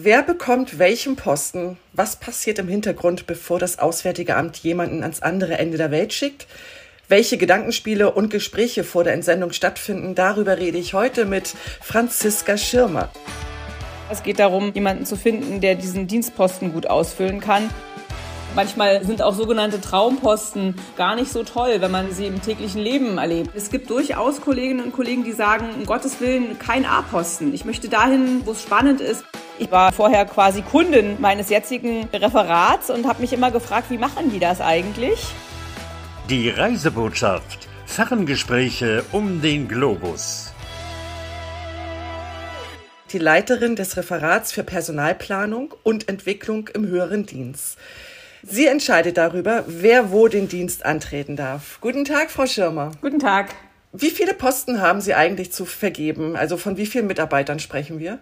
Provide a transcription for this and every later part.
Wer bekommt welchen Posten? Was passiert im Hintergrund, bevor das Auswärtige Amt jemanden ans andere Ende der Welt schickt? Welche Gedankenspiele und Gespräche vor der Entsendung stattfinden, darüber rede ich heute mit Franziska Schirmer. Es geht darum, jemanden zu finden, der diesen Dienstposten gut ausfüllen kann. Manchmal sind auch sogenannte Traumposten gar nicht so toll, wenn man sie im täglichen Leben erlebt. Es gibt durchaus Kolleginnen und Kollegen, die sagen, um Gottes Willen, kein A-Posten. Ich möchte dahin, wo es spannend ist. Ich war vorher quasi Kundin meines jetzigen Referats und habe mich immer gefragt, wie machen die das eigentlich? Die Reisebotschaft. Ferngespräche um den Globus. Die Leiterin des Referats für Personalplanung und Entwicklung im höheren Dienst. Sie entscheidet darüber, wer wo den Dienst antreten darf. Guten Tag, Frau Schirmer. Guten Tag. Wie viele Posten haben Sie eigentlich zu vergeben? Also von wie vielen Mitarbeitern sprechen wir?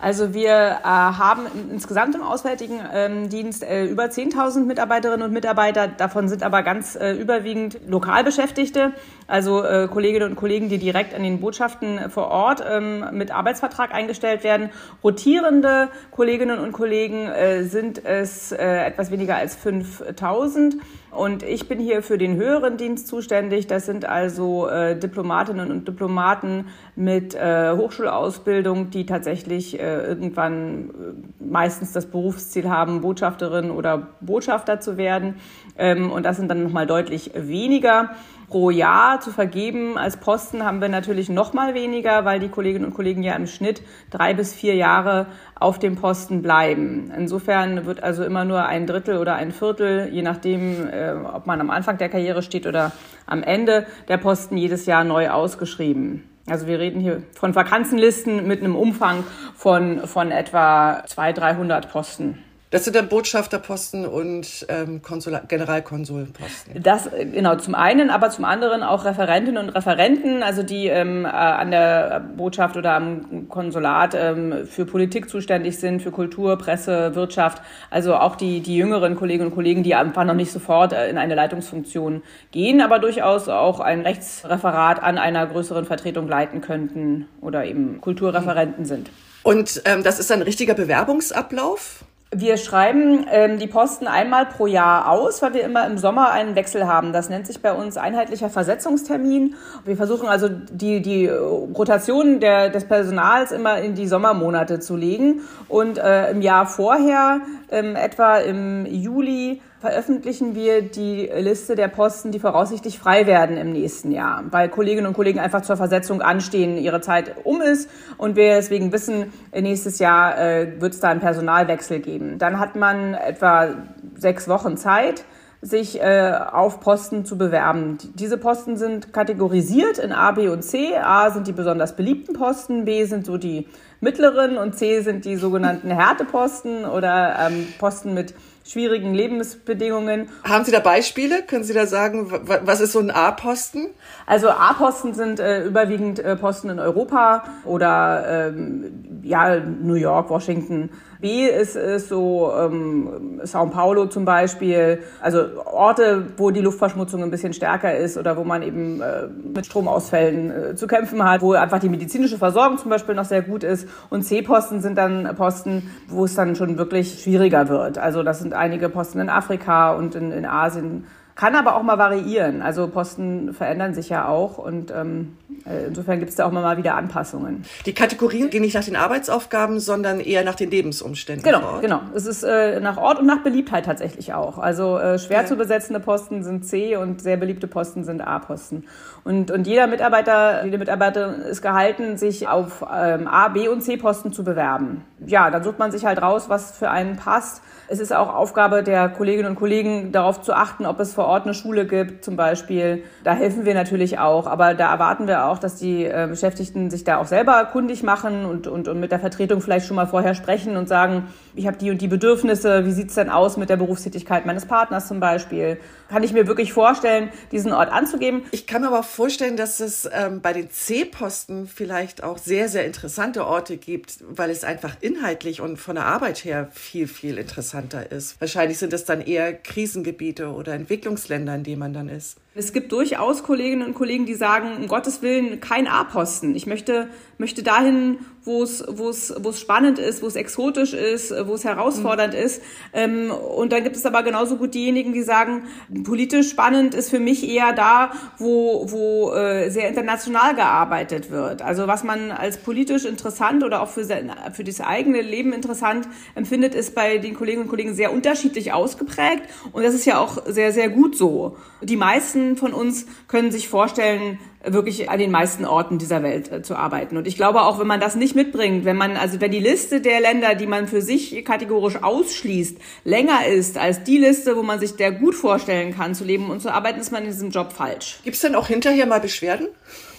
Also wir äh, haben insgesamt im Auswärtigen ähm, Dienst äh, über 10.000 Mitarbeiterinnen und Mitarbeiter. Davon sind aber ganz äh, überwiegend Lokalbeschäftigte, also äh, Kolleginnen und Kollegen, die direkt an den Botschaften vor Ort ähm, mit Arbeitsvertrag eingestellt werden. Rotierende Kolleginnen und Kollegen äh, sind es äh, etwas weniger als 5.000. Und ich bin hier für den höheren Dienst zuständig. Das sind also äh, Diplomatinnen und Diplomaten mit äh, Hochschulausbildung, die tatsächlich äh, irgendwann äh, meistens das Berufsziel haben, Botschafterin oder Botschafter zu werden. Ähm, und das sind dann nochmal deutlich weniger pro Jahr zu vergeben als Posten haben wir natürlich noch mal weniger, weil die Kolleginnen und Kollegen ja im Schnitt drei bis vier Jahre auf dem Posten bleiben. Insofern wird also immer nur ein Drittel oder ein Viertel, je nachdem, äh, ob man am Anfang der Karriere steht oder am Ende, der Posten jedes Jahr neu ausgeschrieben. Also wir reden hier von Vakanzenlisten mit einem Umfang von, von etwa 200, 300 Posten. Das sind dann Botschafterposten und ähm, Generalkonsulposten. Das genau zum einen, aber zum anderen auch Referentinnen und Referenten, also die ähm, äh, an der Botschaft oder am Konsulat ähm, für Politik zuständig sind, für Kultur, Presse, Wirtschaft. Also auch die die jüngeren Kolleginnen und Kollegen, die einfach noch nicht sofort äh, in eine Leitungsfunktion gehen, aber durchaus auch ein Rechtsreferat an einer größeren Vertretung leiten könnten oder eben Kulturreferenten sind. Und ähm, das ist ein richtiger Bewerbungsablauf? Wir schreiben ähm, die Posten einmal pro Jahr aus, weil wir immer im Sommer einen Wechsel haben. Das nennt sich bei uns einheitlicher Versetzungstermin. Wir versuchen also die, die Rotation der, des Personals immer in die Sommermonate zu legen. Und äh, im Jahr vorher, ähm, etwa im Juli, veröffentlichen wir die Liste der Posten, die voraussichtlich frei werden im nächsten Jahr, weil Kolleginnen und Kollegen einfach zur Versetzung anstehen, ihre Zeit um ist und wir deswegen wissen, nächstes Jahr äh, wird es da einen Personalwechsel geben. Dann hat man etwa sechs Wochen Zeit, sich äh, auf Posten zu bewerben. Diese Posten sind kategorisiert in A, B und C. A sind die besonders beliebten Posten, B sind so die mittleren und C sind die sogenannten Härteposten oder ähm, Posten mit schwierigen Lebensbedingungen. Haben Sie da Beispiele? Können Sie da sagen, was ist so ein A-Posten? Also A-Posten sind äh, überwiegend äh, Posten in Europa oder ähm, ja New York, Washington. B ist, ist so ähm, Sao Paulo zum Beispiel, also Orte, wo die Luftverschmutzung ein bisschen stärker ist oder wo man eben äh, mit Stromausfällen äh, zu kämpfen hat, wo einfach die medizinische Versorgung zum Beispiel noch sehr gut ist. Und C-Posten sind dann Posten, wo es dann schon wirklich schwieriger wird. Also das sind einige Posten in Afrika und in, in Asien kann aber auch mal variieren. Also Posten verändern sich ja auch und ähm, äh, insofern gibt es da auch mal wieder Anpassungen. Die Kategorien gehen nicht nach den Arbeitsaufgaben, sondern eher nach den Lebensumständen. Genau, genau. Es ist äh, nach Ort und nach Beliebtheit tatsächlich auch. Also äh, schwer ja. zu besetzende Posten sind C und sehr beliebte Posten sind A-Posten. Und, und jeder Mitarbeiter, jede Mitarbeiterin ist gehalten, sich auf ähm, A, B und C-Posten zu bewerben. Ja, dann sucht man sich halt raus, was für einen passt. Es ist auch Aufgabe der Kolleginnen und Kollegen, darauf zu achten, ob es vor Ort eine Schule gibt, zum Beispiel. Da helfen wir natürlich auch, aber da erwarten wir auch, dass die äh, Beschäftigten sich da auch selber kundig machen und, und, und mit der Vertretung vielleicht schon mal vorher sprechen und sagen, ich habe die und die Bedürfnisse, wie sieht's denn aus mit der Berufstätigkeit meines Partners zum Beispiel? Kann ich mir wirklich vorstellen, diesen Ort anzugeben? Ich kann mir aber auch vorstellen, dass es ähm, bei den C-Posten vielleicht auch sehr, sehr interessante Orte gibt, weil es einfach inhaltlich und von der Arbeit her viel, viel interessanter ist. Wahrscheinlich sind es dann eher Krisengebiete oder Entwicklungsländer, in denen man dann ist. Es gibt durchaus Kolleginnen und Kollegen, die sagen, um Gottes Willen, kein A-Posten. Ich möchte, möchte dahin, wo es, wo es, wo es spannend ist, wo es exotisch ist, wo es herausfordernd mhm. ist. Ähm, und dann gibt es aber genauso gut diejenigen, die sagen, politisch spannend ist für mich eher da, wo, wo äh, sehr international gearbeitet wird. Also was man als politisch interessant oder auch für, sein, für das eigene Leben interessant empfindet, ist bei den Kolleginnen und Kollegen sehr unterschiedlich ausgeprägt. Und das ist ja auch sehr, sehr gut so. Die meisten von uns können sich vorstellen, wirklich an den meisten Orten dieser Welt äh, zu arbeiten. Und ich glaube auch, wenn man das nicht mitbringt, wenn man, also wenn die Liste der Länder, die man für sich kategorisch ausschließt, länger ist als die Liste, wo man sich der gut vorstellen kann zu leben und zu arbeiten, ist man in diesem Job falsch. Gibt es denn auch hinterher mal Beschwerden?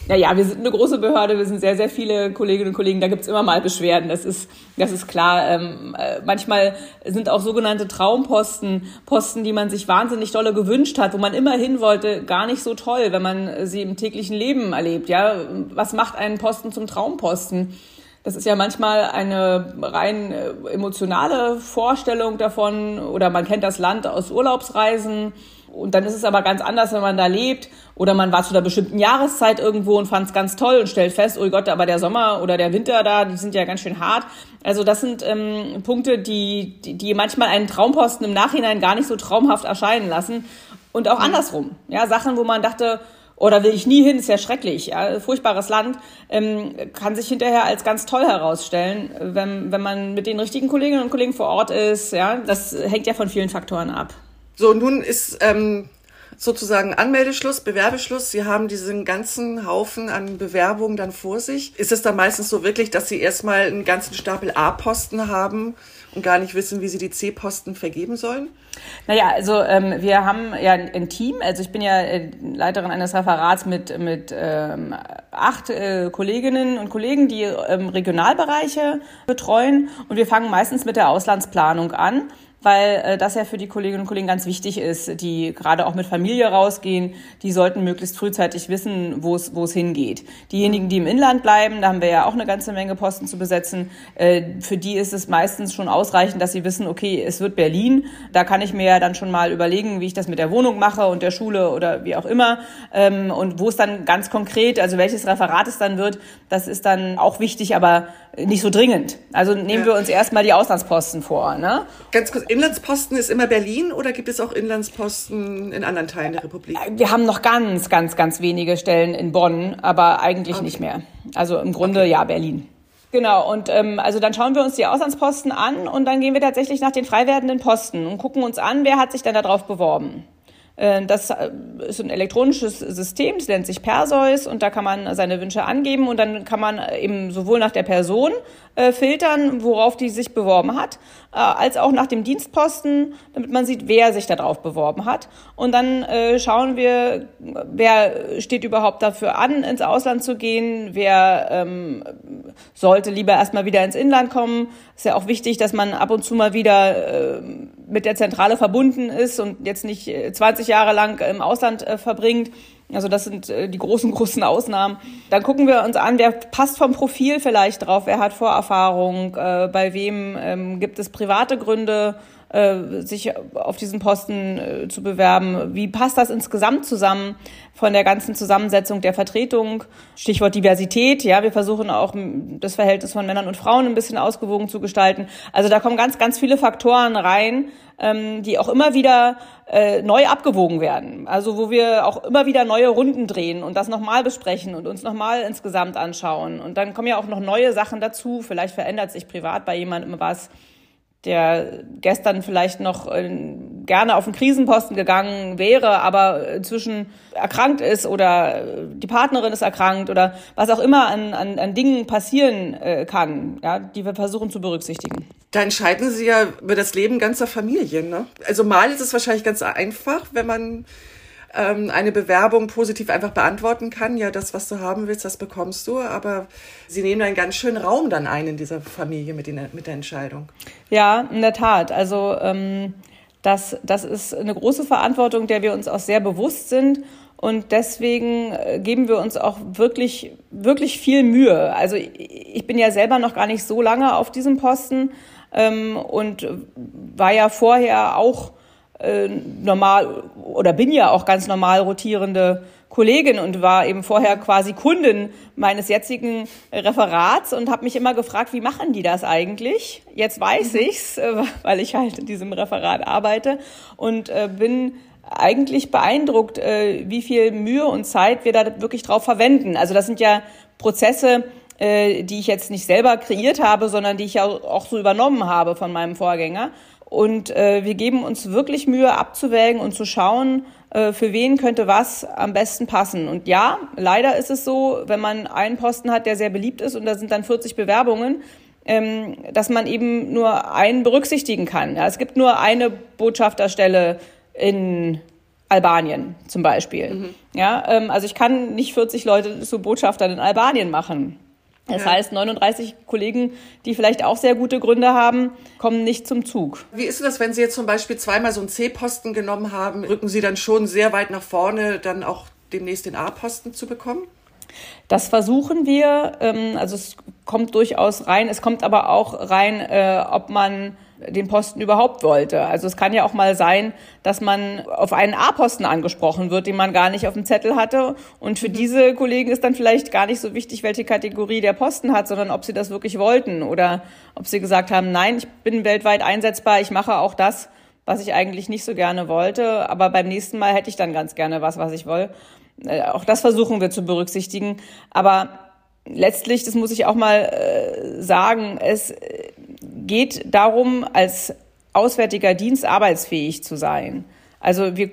Naja, wir sind eine große Behörde, wir sind sehr, sehr viele Kolleginnen und Kollegen, da gibt's immer mal Beschwerden, das ist, das ist klar. Ähm, äh, manchmal sind auch sogenannte Traumposten, Posten, die man sich wahnsinnig dolle gewünscht hat, wo man immer hin wollte, gar nicht so toll, wenn man sie im täglichen Leben erlebt. Ja, Was macht einen Posten zum Traumposten? Das ist ja manchmal eine rein äh, emotionale Vorstellung davon oder man kennt das Land aus Urlaubsreisen und dann ist es aber ganz anders, wenn man da lebt oder man war zu einer bestimmten Jahreszeit irgendwo und fand es ganz toll und stellt fest, oh Gott, aber der Sommer oder der Winter da, die sind ja ganz schön hart. Also das sind ähm, Punkte, die, die, die manchmal einen Traumposten im Nachhinein gar nicht so traumhaft erscheinen lassen. Und auch mhm. andersrum. Ja, Sachen, wo man dachte, oder will ich nie hin, ist ja schrecklich, ja, furchtbares Land, ähm, kann sich hinterher als ganz toll herausstellen, wenn, wenn man mit den richtigen Kolleginnen und Kollegen vor Ort ist. Ja, das hängt ja von vielen Faktoren ab. So, nun ist ähm, sozusagen Anmeldeschluss, Bewerbeschluss. Sie haben diesen ganzen Haufen an Bewerbungen dann vor sich. Ist es dann meistens so wirklich, dass Sie erstmal einen ganzen Stapel A-Posten haben und gar nicht wissen, wie Sie die C-Posten vergeben sollen? Naja, also ähm, wir haben ja ein Team. Also ich bin ja äh, Leiterin eines Referats mit, mit ähm, acht äh, Kolleginnen und Kollegen, die ähm, Regionalbereiche betreuen. Und wir fangen meistens mit der Auslandsplanung an weil äh, das ja für die Kolleginnen und Kollegen ganz wichtig ist, die gerade auch mit Familie rausgehen, die sollten möglichst frühzeitig wissen, wo es wo es hingeht. Diejenigen, die im Inland bleiben, da haben wir ja auch eine ganze Menge Posten zu besetzen, äh, für die ist es meistens schon ausreichend, dass sie wissen, okay, es wird Berlin, da kann ich mir ja dann schon mal überlegen, wie ich das mit der Wohnung mache und der Schule oder wie auch immer ähm, und wo es dann ganz konkret, also welches Referat es dann wird, das ist dann auch wichtig, aber nicht so dringend. Also nehmen ja. wir uns erstmal die Auslandsposten vor. Ne? Ganz kurz, Inlandsposten ist immer Berlin oder gibt es auch Inlandsposten in anderen Teilen der Republik? Wir haben noch ganz, ganz, ganz wenige Stellen in Bonn, aber eigentlich okay. nicht mehr. Also im Grunde okay. ja Berlin. Genau, und ähm, also dann schauen wir uns die Auslandsposten an und dann gehen wir tatsächlich nach den frei werdenden Posten und gucken uns an, wer hat sich denn darauf beworben. Äh, das äh, ist ein elektronisches System, das nennt sich Perseus und da kann man seine Wünsche angeben und dann kann man eben sowohl nach der Person äh, filtern, worauf die sich beworben hat, als auch nach dem Dienstposten, damit man sieht, wer sich darauf beworben hat. Und dann schauen wir, wer steht überhaupt dafür an, ins Ausland zu gehen, wer ähm, sollte lieber erstmal wieder ins Inland kommen. Ist ja auch wichtig, dass man ab und zu mal wieder äh, mit der Zentrale verbunden ist und jetzt nicht 20 Jahre lang im Ausland äh, verbringt. Also das sind äh, die großen, großen Ausnahmen. Dann gucken wir uns an, wer passt vom Profil vielleicht drauf, wer hat Vorerfahrung, äh, bei wem ähm, gibt es private Gründe, sich auf diesen Posten äh, zu bewerben. Wie passt das insgesamt zusammen von der ganzen Zusammensetzung der Vertretung? Stichwort Diversität. Ja, wir versuchen auch das Verhältnis von Männern und Frauen ein bisschen ausgewogen zu gestalten. Also da kommen ganz, ganz viele Faktoren rein, ähm, die auch immer wieder äh, neu abgewogen werden. Also wo wir auch immer wieder neue Runden drehen und das nochmal besprechen und uns nochmal insgesamt anschauen. Und dann kommen ja auch noch neue Sachen dazu. Vielleicht verändert sich privat bei jemandem was der gestern vielleicht noch äh, gerne auf den Krisenposten gegangen wäre, aber inzwischen erkrankt ist oder äh, die Partnerin ist erkrankt oder was auch immer an, an, an Dingen passieren äh, kann, ja, die wir versuchen zu berücksichtigen. Da entscheiden Sie ja über das Leben ganzer Familien. Ne? Also mal ist es wahrscheinlich ganz einfach, wenn man ähm, eine Bewerbung positiv einfach beantworten kann. Ja, das, was du haben willst, das bekommst du. Aber sie nehmen einen ganz schönen Raum dann ein in dieser Familie mit, den, mit der Entscheidung. Ja, in der Tat. Also ähm, das, das ist eine große Verantwortung, der wir uns auch sehr bewusst sind. Und deswegen äh, geben wir uns auch wirklich, wirklich viel Mühe. Also ich bin ja selber noch gar nicht so lange auf diesem Posten ähm, und war ja vorher auch äh, normal oder bin ja auch ganz normal rotierende Kollegin und war eben vorher quasi Kundin meines jetzigen Referats und habe mich immer gefragt, wie machen die das eigentlich? Jetzt weiß mhm. ich's, äh, weil ich halt in diesem Referat arbeite und äh, bin eigentlich beeindruckt, äh, wie viel Mühe und Zeit wir da wirklich drauf verwenden. Also das sind ja Prozesse, die ich jetzt nicht selber kreiert habe, sondern die ich ja auch so übernommen habe von meinem Vorgänger. Und äh, wir geben uns wirklich Mühe abzuwägen und zu schauen, äh, für wen könnte was am besten passen. Und ja, leider ist es so, wenn man einen Posten hat, der sehr beliebt ist und da sind dann 40 Bewerbungen, ähm, dass man eben nur einen berücksichtigen kann. Ja, es gibt nur eine Botschafterstelle in Albanien zum Beispiel. Mhm. Ja, ähm, also ich kann nicht 40 Leute zu Botschaftern in Albanien machen. Das ja. heißt, 39 Kollegen, die vielleicht auch sehr gute Gründe haben, kommen nicht zum Zug. Wie ist das, wenn Sie jetzt zum Beispiel zweimal so einen C-Posten genommen haben? Rücken Sie dann schon sehr weit nach vorne, dann auch demnächst den A-Posten zu bekommen? Das versuchen wir. Ähm, also es kommt durchaus rein. Es kommt aber auch rein, äh, ob man den Posten überhaupt wollte. Also es kann ja auch mal sein, dass man auf einen A-Posten angesprochen wird, den man gar nicht auf dem Zettel hatte. Und für diese Kollegen ist dann vielleicht gar nicht so wichtig, welche Kategorie der Posten hat, sondern ob sie das wirklich wollten oder ob sie gesagt haben, nein, ich bin weltweit einsetzbar, ich mache auch das, was ich eigentlich nicht so gerne wollte, aber beim nächsten Mal hätte ich dann ganz gerne was, was ich will. Äh, auch das versuchen wir zu berücksichtigen. Aber letztlich, das muss ich auch mal äh, sagen, es geht darum, als Auswärtiger Dienst arbeitsfähig zu sein. Also wir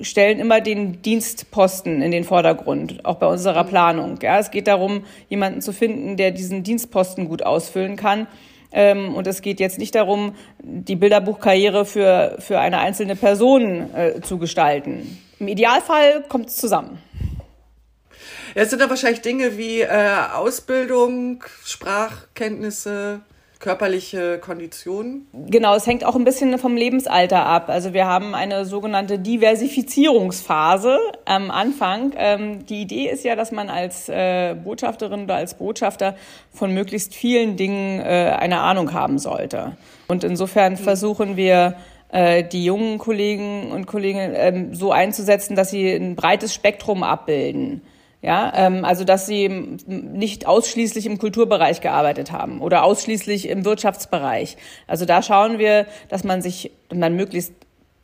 stellen immer den Dienstposten in den Vordergrund, auch bei unserer Planung. Ja, es geht darum, jemanden zu finden, der diesen Dienstposten gut ausfüllen kann. Ähm, und es geht jetzt nicht darum, die Bilderbuchkarriere für, für eine einzelne Person äh, zu gestalten. Im Idealfall kommt es zusammen. Ja, es sind da wahrscheinlich Dinge wie äh, Ausbildung, Sprachkenntnisse, körperliche Kondition? Genau, es hängt auch ein bisschen vom Lebensalter ab. Also wir haben eine sogenannte Diversifizierungsphase am Anfang. Ähm, die Idee ist ja, dass man als äh, Botschafterin oder als Botschafter von möglichst vielen Dingen äh, eine Ahnung haben sollte. Und insofern mhm. versuchen wir, äh, die jungen Kollegen und Kolleginnen ähm, so einzusetzen, dass sie ein breites Spektrum abbilden. Ja, ähm, also dass sie nicht ausschließlich im Kulturbereich gearbeitet haben oder ausschließlich im Wirtschaftsbereich. Also da schauen wir, dass man sich, man möglichst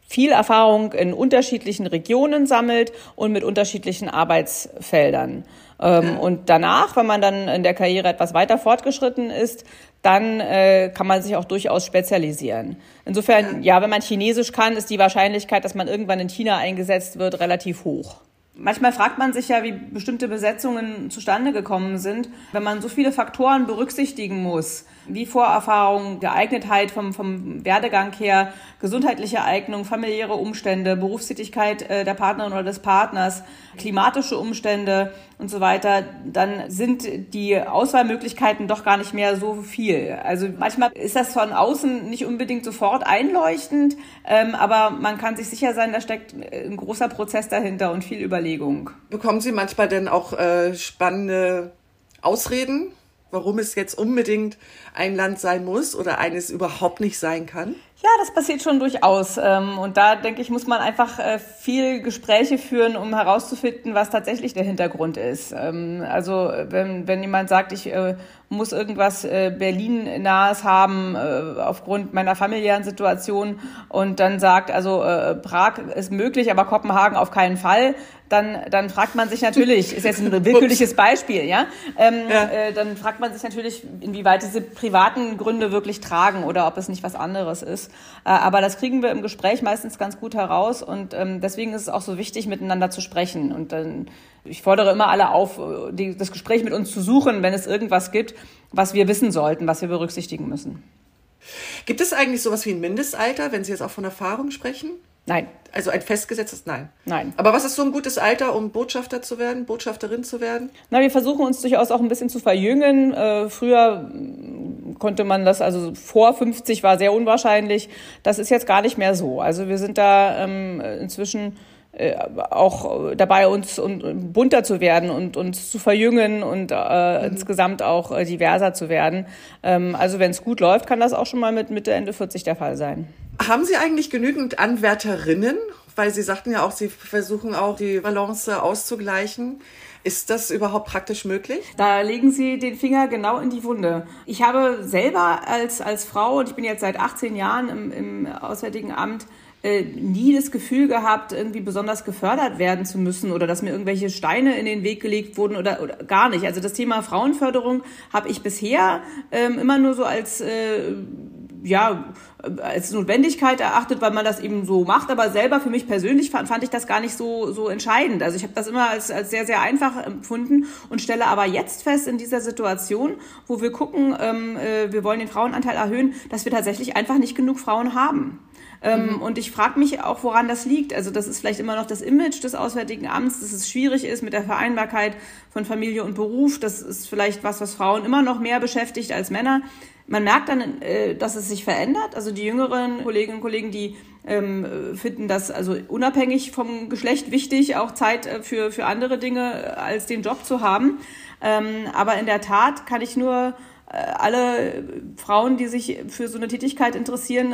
viel Erfahrung in unterschiedlichen Regionen sammelt und mit unterschiedlichen Arbeitsfeldern. Ähm, und danach, wenn man dann in der Karriere etwas weiter fortgeschritten ist, dann äh, kann man sich auch durchaus spezialisieren. Insofern, ja, wenn man Chinesisch kann, ist die Wahrscheinlichkeit, dass man irgendwann in China eingesetzt wird, relativ hoch. Manchmal fragt man sich ja, wie bestimmte Besetzungen zustande gekommen sind, wenn man so viele Faktoren berücksichtigen muss, wie Vorerfahrung, Geeignetheit vom, vom Werdegang her, gesundheitliche Eignung, familiäre Umstände, Berufstätigkeit äh, der Partnerin oder des Partners, klimatische Umstände und so weiter, dann sind die Auswahlmöglichkeiten doch gar nicht mehr so viel. Also manchmal ist das von außen nicht unbedingt sofort einleuchtend, ähm, aber man kann sich sicher sein, da steckt ein großer Prozess dahinter und viel Überlegung. Bekommen Sie manchmal denn auch äh, spannende Ausreden, warum es jetzt unbedingt ein Land sein muss oder eines überhaupt nicht sein kann? Ja, das passiert schon durchaus. Ähm, und da denke ich, muss man einfach äh, viel Gespräche führen, um herauszufinden, was tatsächlich der Hintergrund ist. Ähm, also wenn, wenn jemand sagt, ich äh, muss irgendwas äh, Berlin-nahes haben aufgrund meiner familiären Situation und dann sagt, also Prag ist möglich, aber Kopenhagen auf keinen Fall, dann, dann fragt man sich natürlich, ist jetzt ein willkürliches Beispiel, ja? Ähm, ja. Äh, dann fragt man sich natürlich, inwieweit diese privaten Gründe wirklich tragen oder ob es nicht was anderes ist. Äh, aber das kriegen wir im Gespräch meistens ganz gut heraus und ähm, deswegen ist es auch so wichtig, miteinander zu sprechen. Und dann, ich fordere immer alle auf, die, das Gespräch mit uns zu suchen, wenn es irgendwas gibt, was wir wissen sollten, was wir berücksichtigen müssen. Gibt es eigentlich sowas wie ein Mindestalter, wenn Sie jetzt auch von Erfahrung sprechen? Nein. Also ein festgesetztes Nein. Nein. Aber was ist so ein gutes Alter, um Botschafter zu werden, Botschafterin zu werden? Na, wir versuchen uns durchaus auch ein bisschen zu verjüngen. Äh, früher konnte man das, also vor 50 war sehr unwahrscheinlich. Das ist jetzt gar nicht mehr so. Also wir sind da ähm, inzwischen äh, auch dabei, uns und, bunter zu werden und uns zu verjüngen und äh, mhm. insgesamt auch äh, diverser zu werden. Ähm, also wenn es gut läuft, kann das auch schon mal mit Mitte, Ende 40 der Fall sein. Haben Sie eigentlich genügend Anwärterinnen? Weil Sie sagten ja auch, Sie versuchen auch die Balance auszugleichen. Ist das überhaupt praktisch möglich? Da legen Sie den Finger genau in die Wunde. Ich habe selber als, als Frau, und ich bin jetzt seit 18 Jahren im, im Auswärtigen Amt, äh, nie das Gefühl gehabt, irgendwie besonders gefördert werden zu müssen oder dass mir irgendwelche Steine in den Weg gelegt wurden oder, oder gar nicht. Also das Thema Frauenförderung habe ich bisher ähm, immer nur so als äh, ja, als Notwendigkeit erachtet, weil man das eben so macht. Aber selber für mich persönlich fand, fand ich das gar nicht so, so entscheidend. Also ich habe das immer als, als sehr, sehr einfach empfunden und stelle aber jetzt fest in dieser Situation, wo wir gucken, ähm, äh, wir wollen den Frauenanteil erhöhen, dass wir tatsächlich einfach nicht genug Frauen haben. Ähm, mhm. Und ich frage mich auch, woran das liegt. Also das ist vielleicht immer noch das Image des Auswärtigen Amts, dass es schwierig ist mit der Vereinbarkeit von Familie und Beruf. Das ist vielleicht was, was Frauen immer noch mehr beschäftigt als Männer. Man merkt dann, äh, dass es sich verändert. Also die jüngeren Kolleginnen und Kollegen, die ähm, finden das also unabhängig vom Geschlecht wichtig, auch Zeit äh, für, für andere Dinge äh, als den Job zu haben. Ähm, aber in der Tat kann ich nur alle Frauen, die sich für so eine Tätigkeit interessieren,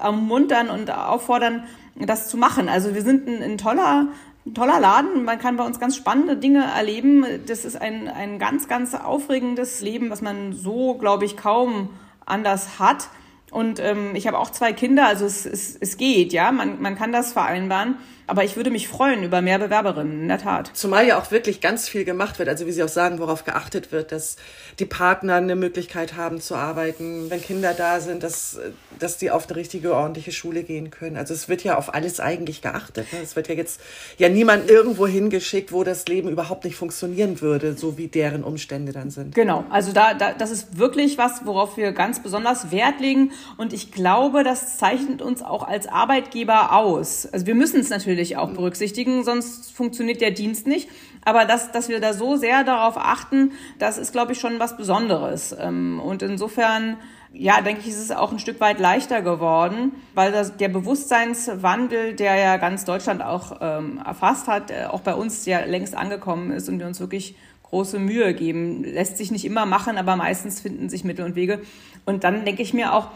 ermuntern und auffordern, das zu machen. Also wir sind ein, ein toller ein toller Laden. Man kann bei uns ganz spannende Dinge erleben. Das ist ein, ein ganz, ganz aufregendes Leben, was man so, glaube ich, kaum anders hat. Und ähm, ich habe auch zwei Kinder, also es, es, es geht, ja, man, man kann das vereinbaren. Aber ich würde mich freuen über mehr Bewerberinnen, in der Tat. Zumal ja auch wirklich ganz viel gemacht wird. Also wie Sie auch sagen, worauf geachtet wird, dass die Partner eine Möglichkeit haben zu arbeiten, wenn Kinder da sind, dass, dass die auf eine richtige, ordentliche Schule gehen können. Also es wird ja auf alles eigentlich geachtet. Ne? Es wird ja jetzt ja niemand irgendwo hingeschickt, wo das Leben überhaupt nicht funktionieren würde, so wie deren Umstände dann sind. Genau, also da, da das ist wirklich was, worauf wir ganz besonders Wert legen. Und ich glaube, das zeichnet uns auch als Arbeitgeber aus. Also wir müssen es natürlich natürlich auch berücksichtigen, sonst funktioniert der Dienst nicht. Aber dass, dass wir da so sehr darauf achten, das ist, glaube ich, schon was Besonderes. Ähm, und insofern, ja, denke ich, ist es auch ein Stück weit leichter geworden, weil das, der Bewusstseinswandel, der ja ganz Deutschland auch ähm, erfasst hat, äh, auch bei uns ja längst angekommen ist und wir uns wirklich große Mühe geben. Lässt sich nicht immer machen, aber meistens finden sich Mittel und Wege. Und dann denke ich mir auch,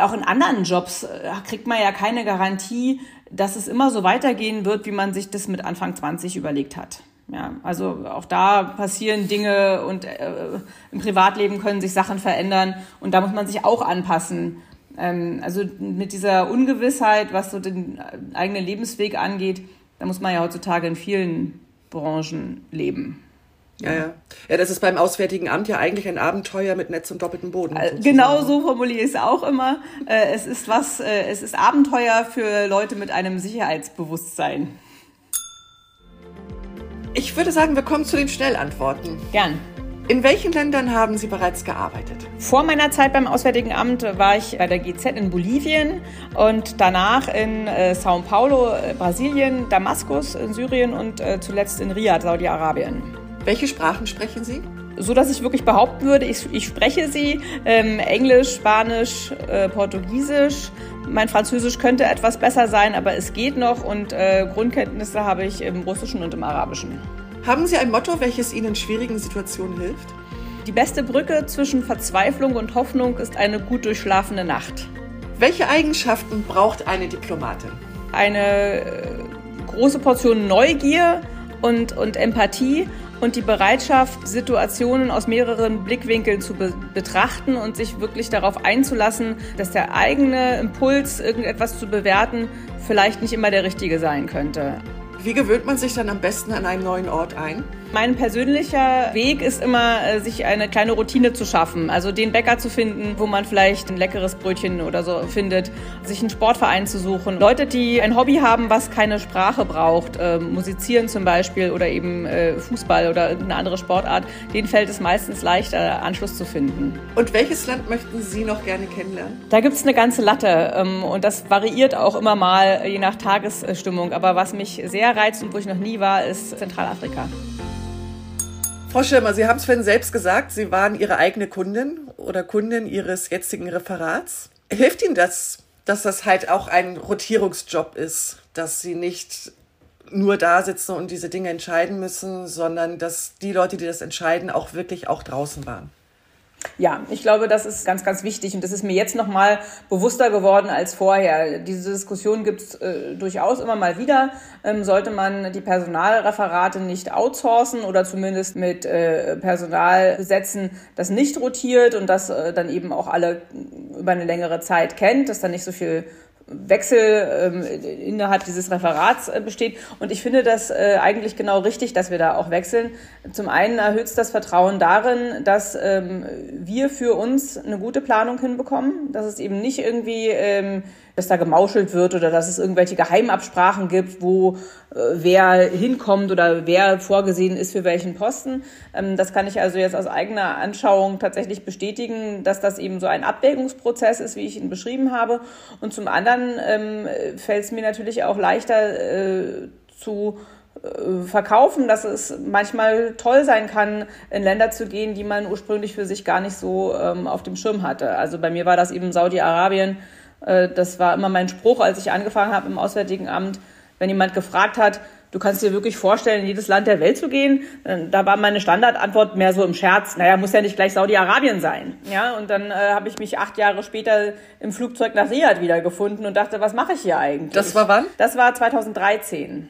auch in anderen Jobs äh, kriegt man ja keine Garantie, dass es immer so weitergehen wird, wie man sich das mit Anfang 20 überlegt hat. Ja, also auch da passieren Dinge und äh, im Privatleben können sich Sachen verändern und da muss man sich auch anpassen. Ähm, also mit dieser Ungewissheit, was so den eigenen Lebensweg angeht, da muss man ja heutzutage in vielen Branchen leben. Ja, ja. Ja, das ist beim Auswärtigen Amt ja eigentlich ein Abenteuer mit Netz und doppeltem Boden. Äh, sozusagen. Genau so formuliere ich es auch immer. Äh, es ist was, äh, es ist Abenteuer für Leute mit einem Sicherheitsbewusstsein. Ich würde sagen, wir kommen zu den Schnellantworten. Gern. In welchen Ländern haben Sie bereits gearbeitet? Vor meiner Zeit beim Auswärtigen Amt war ich bei der GZ in Bolivien und danach in äh, Sao Paulo, Brasilien, Damaskus in Syrien und äh, zuletzt in Riyadh, Saudi-Arabien. Welche Sprachen sprechen Sie? So dass ich wirklich behaupten würde, ich, ich spreche sie. Ähm, Englisch, Spanisch, äh, Portugiesisch. Mein Französisch könnte etwas besser sein, aber es geht noch und äh, Grundkenntnisse habe ich im Russischen und im Arabischen. Haben Sie ein Motto, welches Ihnen in schwierigen Situationen hilft? Die beste Brücke zwischen Verzweiflung und Hoffnung ist eine gut durchschlafene Nacht. Welche Eigenschaften braucht eine Diplomatin? Eine äh, große Portion Neugier und, und Empathie und die Bereitschaft, Situationen aus mehreren Blickwinkeln zu be betrachten und sich wirklich darauf einzulassen, dass der eigene Impuls, irgendetwas zu bewerten, vielleicht nicht immer der richtige sein könnte. Wie gewöhnt man sich dann am besten an einen neuen Ort ein? Mein persönlicher Weg ist immer, äh, sich eine kleine Routine zu schaffen. Also den Bäcker zu finden, wo man vielleicht ein leckeres Brötchen oder so findet, sich einen Sportverein zu suchen. Leute, die ein Hobby haben, was keine Sprache braucht, äh, musizieren zum Beispiel oder eben äh, Fußball oder irgendeine andere Sportart, denen fällt es meistens leichter, Anschluss zu finden. Und welches Land möchten Sie noch gerne kennenlernen? Da gibt es eine ganze Latte ähm, und das variiert auch immer mal je nach Tagesstimmung. Aber was mich sehr reizt und wo ich noch nie war, ist Zentralafrika. Frau Schirmer, Sie haben es vorhin selbst gesagt, Sie waren Ihre eigene Kundin oder Kundin Ihres jetzigen Referats. Hilft Ihnen das, dass das halt auch ein Rotierungsjob ist, dass Sie nicht nur da sitzen und diese Dinge entscheiden müssen, sondern dass die Leute, die das entscheiden, auch wirklich auch draußen waren? Ja, ich glaube, das ist ganz, ganz wichtig und das ist mir jetzt noch mal bewusster geworden als vorher. Diese Diskussion gibt es äh, durchaus immer mal wieder. Ähm, sollte man die Personalreferate nicht outsourcen oder zumindest mit äh, Personal besetzen, das nicht rotiert und das äh, dann eben auch alle über eine längere Zeit kennt, dass dann nicht so viel Wechsel ähm, innerhalb dieses Referats äh, besteht. Und ich finde das äh, eigentlich genau richtig, dass wir da auch wechseln. Zum einen erhöht es das Vertrauen darin, dass ähm, wir für uns eine gute Planung hinbekommen, dass es eben nicht irgendwie ähm, dass da gemauschelt wird oder dass es irgendwelche Geheimabsprachen gibt, wo äh, wer hinkommt oder wer vorgesehen ist für welchen Posten. Ähm, das kann ich also jetzt aus eigener Anschauung tatsächlich bestätigen, dass das eben so ein Abwägungsprozess ist, wie ich ihn beschrieben habe. Und zum anderen ähm, fällt es mir natürlich auch leichter äh, zu äh, verkaufen, dass es manchmal toll sein kann, in Länder zu gehen, die man ursprünglich für sich gar nicht so ähm, auf dem Schirm hatte. Also bei mir war das eben Saudi-Arabien, das war immer mein Spruch, als ich angefangen habe im Auswärtigen Amt. Wenn jemand gefragt hat, du kannst dir wirklich vorstellen, in jedes Land der Welt zu gehen, äh, da war meine Standardantwort mehr so im Scherz, naja, muss ja nicht gleich Saudi-Arabien sein. Ja, und dann äh, habe ich mich acht Jahre später im Flugzeug nach Riyadh wiedergefunden und dachte, was mache ich hier eigentlich? Das war wann? Das war 2013.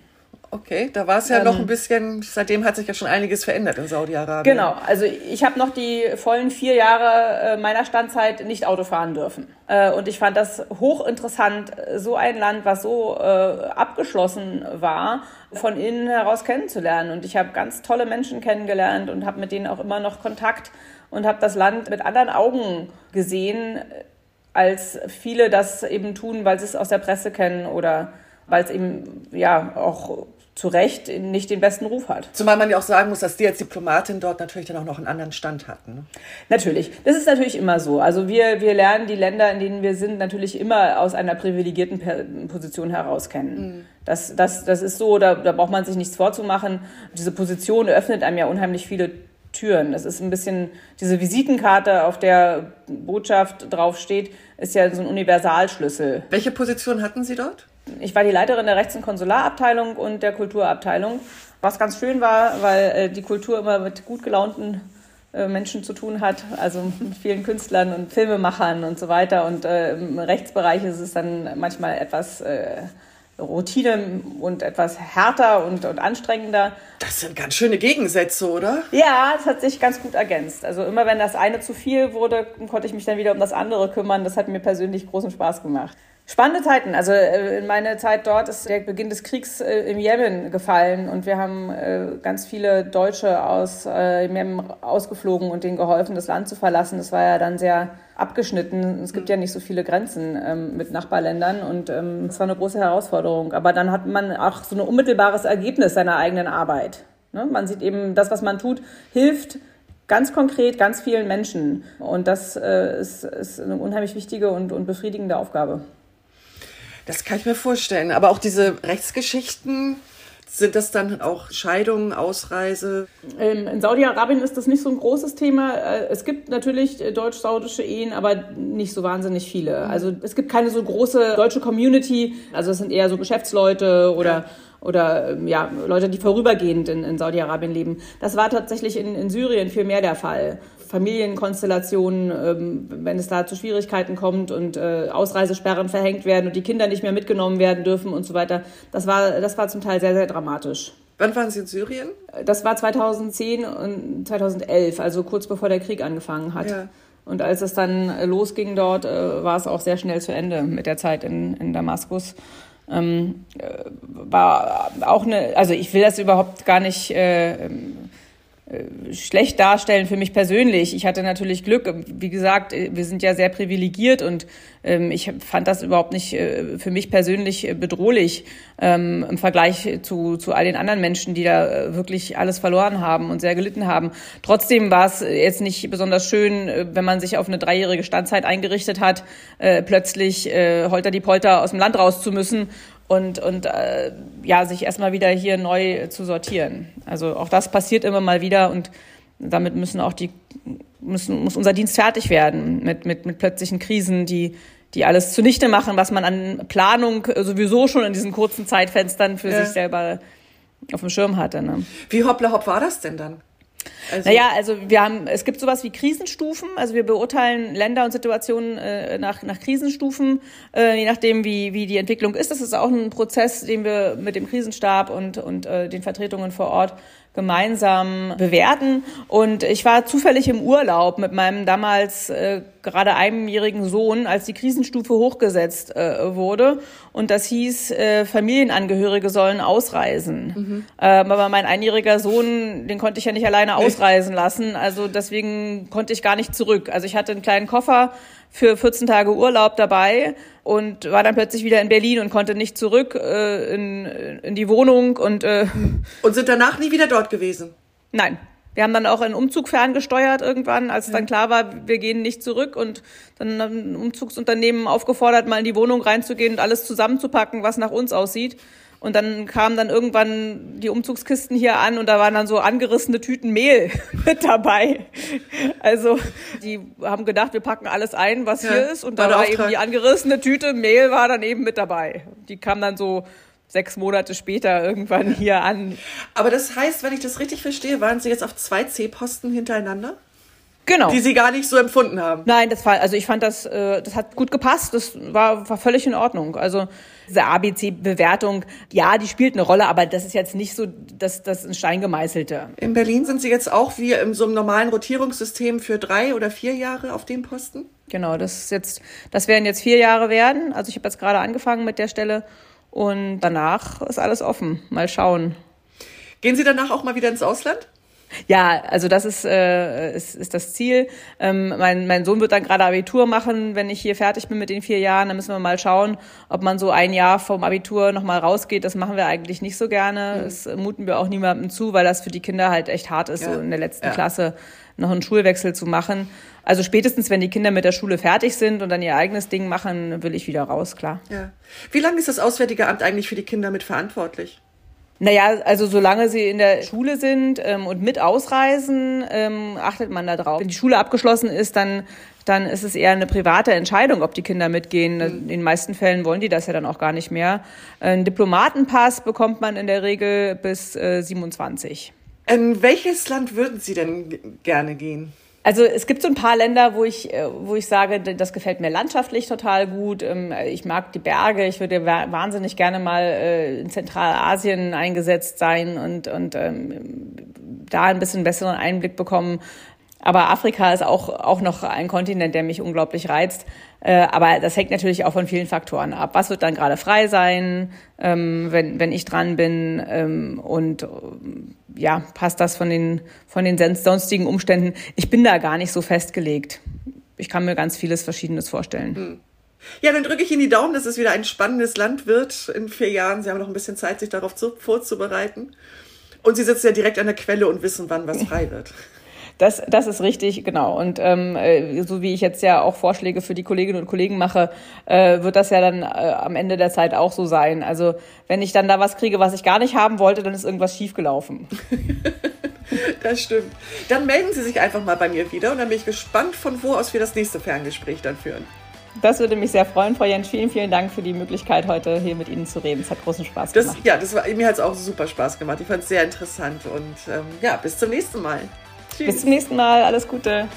Okay, da war es ja ähm, noch ein bisschen, seitdem hat sich ja schon einiges verändert in Saudi-Arabien. Genau, also ich habe noch die vollen vier Jahre äh, meiner Standzeit nicht Auto fahren dürfen. Äh, und ich fand das hochinteressant, so ein Land, was so äh, abgeschlossen war, von innen heraus kennenzulernen. Und ich habe ganz tolle Menschen kennengelernt und habe mit denen auch immer noch Kontakt und habe das Land mit anderen Augen gesehen, als viele das eben tun, weil sie es aus der Presse kennen oder weil es eben ja auch zu Recht nicht den besten Ruf hat. Zumal man ja auch sagen muss, dass die als Diplomatin dort natürlich dann auch noch einen anderen Stand hatten. Ne? Natürlich, das ist natürlich immer so. Also wir, wir lernen die Länder, in denen wir sind, natürlich immer aus einer privilegierten Position heraus kennen. Mhm. Das, das, das ist so, da, da braucht man sich nichts vorzumachen. Diese Position öffnet einem ja unheimlich viele Türen. Das ist ein bisschen, diese Visitenkarte, auf der Botschaft draufsteht, ist ja so ein Universalschlüssel. Welche Position hatten Sie dort? Ich war die Leiterin der Rechts- und Konsularabteilung und der Kulturabteilung, was ganz schön war, weil äh, die Kultur immer mit gut gelaunten äh, Menschen zu tun hat, also mit vielen Künstlern und Filmemachern und so weiter. Und äh, im Rechtsbereich ist es dann manchmal etwas äh, Routine und etwas härter und, und anstrengender. Das sind ganz schöne Gegensätze, oder? Ja, es hat sich ganz gut ergänzt. Also immer wenn das eine zu viel wurde, konnte ich mich dann wieder um das andere kümmern. Das hat mir persönlich großen Spaß gemacht. Spannende Zeiten. Also äh, in meiner Zeit dort ist der Beginn des Kriegs äh, im Jemen gefallen und wir haben äh, ganz viele Deutsche aus Jemen ausgeflogen und denen geholfen, das Land zu verlassen. Das war ja dann sehr abgeschnitten. Es gibt ja nicht so viele Grenzen ähm, mit Nachbarländern und ähm, es war eine große Herausforderung. Aber dann hat man auch so ein unmittelbares Ergebnis seiner eigenen Arbeit. Ne? Man sieht eben, das, was man tut, hilft ganz konkret ganz vielen Menschen. Und das ist, eine unheimlich wichtige und befriedigende Aufgabe. Das kann ich mir vorstellen. Aber auch diese Rechtsgeschichten, sind das dann auch Scheidungen, Ausreise? In Saudi-Arabien ist das nicht so ein großes Thema. Äh, es gibt natürlich äh, deutsch-saudische Ehen, aber nicht so wahnsinnig viele. Mhm. Also es gibt keine so große deutsche Community. Also es sind eher so Geschäftsleute oder ja oder ähm, ja, Leute, die vorübergehend in, in Saudi-Arabien leben. Das war tatsächlich in, in Syrien viel mehr der Fall. Familienkonstellationen, ähm, wenn es da zu Schwierigkeiten kommt und äh, Ausreisesperren verhängt werden und die Kinder nicht mehr mitgenommen werden dürfen und so weiter. Das war, das war zum Teil sehr, sehr dramatisch. Wann waren Sie in Syrien? Das war 2010 und 2011, also kurz bevor der Krieg angefangen hat. Ja. Und als es dann losging dort, äh, war es auch sehr schnell zu Ende mit der Zeit in, in Damaskus. Ähm, äh, war auch eine, also ich will das überhaupt gar nicht äh, äh, schlecht darstellen für mich persönlich. Ich hatte natürlich Glück. Wie gesagt, äh, wir sind ja sehr privilegiert und ähm, ich fand das überhaupt nicht äh, für mich persönlich äh, bedrohlich ähm, im Vergleich zu, zu all den anderen Menschen, die da äh, wirklich alles verloren haben und sehr gelitten haben. Trotzdem war es jetzt nicht besonders schön, äh, wenn man sich auf eine dreijährige Standzeit eingerichtet hat, äh, plötzlich äh, holter die Polter aus dem Land raus zu müssen und, und äh, ja, sich erstmal wieder hier neu zu sortieren. Also auch das passiert immer mal wieder und damit müssen auch die, müssen, muss unser Dienst fertig werden mit, mit, mit plötzlichen Krisen, die, die alles zunichte machen, was man an Planung sowieso schon in diesen kurzen Zeitfenstern für ja. sich selber auf dem Schirm hatte. Ne? Wie hoppla hopp war das denn dann? Also naja, also wir haben, es gibt sowas wie Krisenstufen. Also wir beurteilen Länder und Situationen äh, nach, nach Krisenstufen, äh, je nachdem, wie, wie die Entwicklung ist. Das ist auch ein Prozess, den wir mit dem Krisenstab und, und äh, den Vertretungen vor Ort gemeinsam bewerten. Und ich war zufällig im Urlaub mit meinem damals äh, gerade einjährigen Sohn, als die Krisenstufe hochgesetzt äh, wurde. Und das hieß, äh, Familienangehörige sollen ausreisen. Mhm. Ähm, aber mein einjähriger Sohn, den konnte ich ja nicht alleine ausreisen lassen. Also deswegen konnte ich gar nicht zurück. Also ich hatte einen kleinen Koffer für 14 Tage Urlaub dabei und war dann plötzlich wieder in Berlin und konnte nicht zurück äh, in, in die Wohnung und äh, und sind danach nie wieder dort gewesen. Nein. Wir haben dann auch einen Umzug ferngesteuert irgendwann, als ja. dann klar war, wir gehen nicht zurück und dann ein Umzugsunternehmen aufgefordert, mal in die Wohnung reinzugehen und alles zusammenzupacken, was nach uns aussieht. Und dann kamen dann irgendwann die Umzugskisten hier an und da waren dann so angerissene Tüten Mehl mit dabei. Also die haben gedacht, wir packen alles ein, was ja, hier ist. Und da war, war eben die angerissene Tüte Mehl war dann eben mit dabei. Die kam dann so sechs Monate später irgendwann hier an. Aber das heißt, wenn ich das richtig verstehe, waren Sie jetzt auf zwei C-Posten hintereinander? Genau. Die sie gar nicht so empfunden haben. Nein, das war, also ich fand das, äh, das hat gut gepasst, das war, war völlig in Ordnung. Also diese ABC-Bewertung, ja, die spielt eine Rolle, aber das ist jetzt nicht so, dass das ein Stein gemeißelte. In Berlin sind Sie jetzt auch wie in so einem normalen Rotierungssystem für drei oder vier Jahre auf dem Posten? Genau, das ist jetzt, das werden jetzt vier Jahre werden. Also ich habe jetzt gerade angefangen mit der Stelle und danach ist alles offen. Mal schauen. Gehen Sie danach auch mal wieder ins Ausland? Ja, also das ist, äh, ist, ist das Ziel. Ähm, mein, mein Sohn wird dann gerade Abitur machen, wenn ich hier fertig bin mit den vier Jahren. Dann müssen wir mal schauen, ob man so ein Jahr vom Abitur nochmal rausgeht. Das machen wir eigentlich nicht so gerne. Mhm. Das muten wir auch niemandem zu, weil das für die Kinder halt echt hart ist, ja. so in der letzten ja. Klasse noch einen Schulwechsel zu machen. Also spätestens, wenn die Kinder mit der Schule fertig sind und dann ihr eigenes Ding machen, will ich wieder raus, klar. Ja. Wie lange ist das Auswärtige Amt eigentlich für die Kinder mit verantwortlich? Naja, also solange sie in der Schule sind ähm, und mit ausreisen, ähm, achtet man da drauf. Wenn die Schule abgeschlossen ist, dann dann ist es eher eine private Entscheidung, ob die Kinder mitgehen. Mhm. In den meisten Fällen wollen die das ja dann auch gar nicht mehr. Einen Diplomatenpass bekommt man in der Regel bis äh, 27. In welches Land würden Sie denn gerne gehen? Also es gibt so ein paar Länder, wo ich, äh, wo ich sage, das gefällt mir landschaftlich total gut. Ähm, ich mag die Berge. Ich würde wahnsinnig gerne mal äh, in Zentralasien eingesetzt sein und, und ähm, da ein bisschen besseren Einblick bekommen. Aber Afrika ist auch, auch noch ein Kontinent, der mich unglaublich reizt. Äh, aber das hängt natürlich auch von vielen Faktoren ab. Was wird dann gerade frei sein, ähm, wenn, wenn ich dran bin? Ähm, und ja, passt das von den, von den sonstigen Umständen? Ich bin da gar nicht so festgelegt. Ich kann mir ganz vieles Verschiedenes vorstellen. Hm. Ja, dann drücke ich Ihnen die Daumen, dass es wieder ein spannendes Land wird in vier Jahren. Sie haben noch ein bisschen Zeit, sich darauf zu, vorzubereiten. Und Sie sitzen ja direkt an der Quelle und wissen, wann was frei wird. Das, das ist richtig, genau. Und ähm, äh, so wie ich jetzt ja auch Vorschläge für die Kolleginnen und Kollegen mache, äh, wird das ja dann äh, am Ende der Zeit auch so sein. Also wenn ich dann da was kriege, was ich gar nicht haben wollte, dann ist irgendwas schiefgelaufen. das stimmt. Dann melden Sie sich einfach mal bei mir wieder und dann bin ich gespannt, von wo aus wir das nächste Ferngespräch dann führen. Das würde mich sehr freuen, Frau Jens. Vielen, vielen Dank für die Möglichkeit, heute hier mit Ihnen zu reden. Es hat großen Spaß gemacht. Das, ja, das war, mir hat es auch super Spaß gemacht. Ich fand es sehr interessant und ähm, ja, bis zum nächsten Mal. Tschüss. Bis zum nächsten Mal. Alles Gute.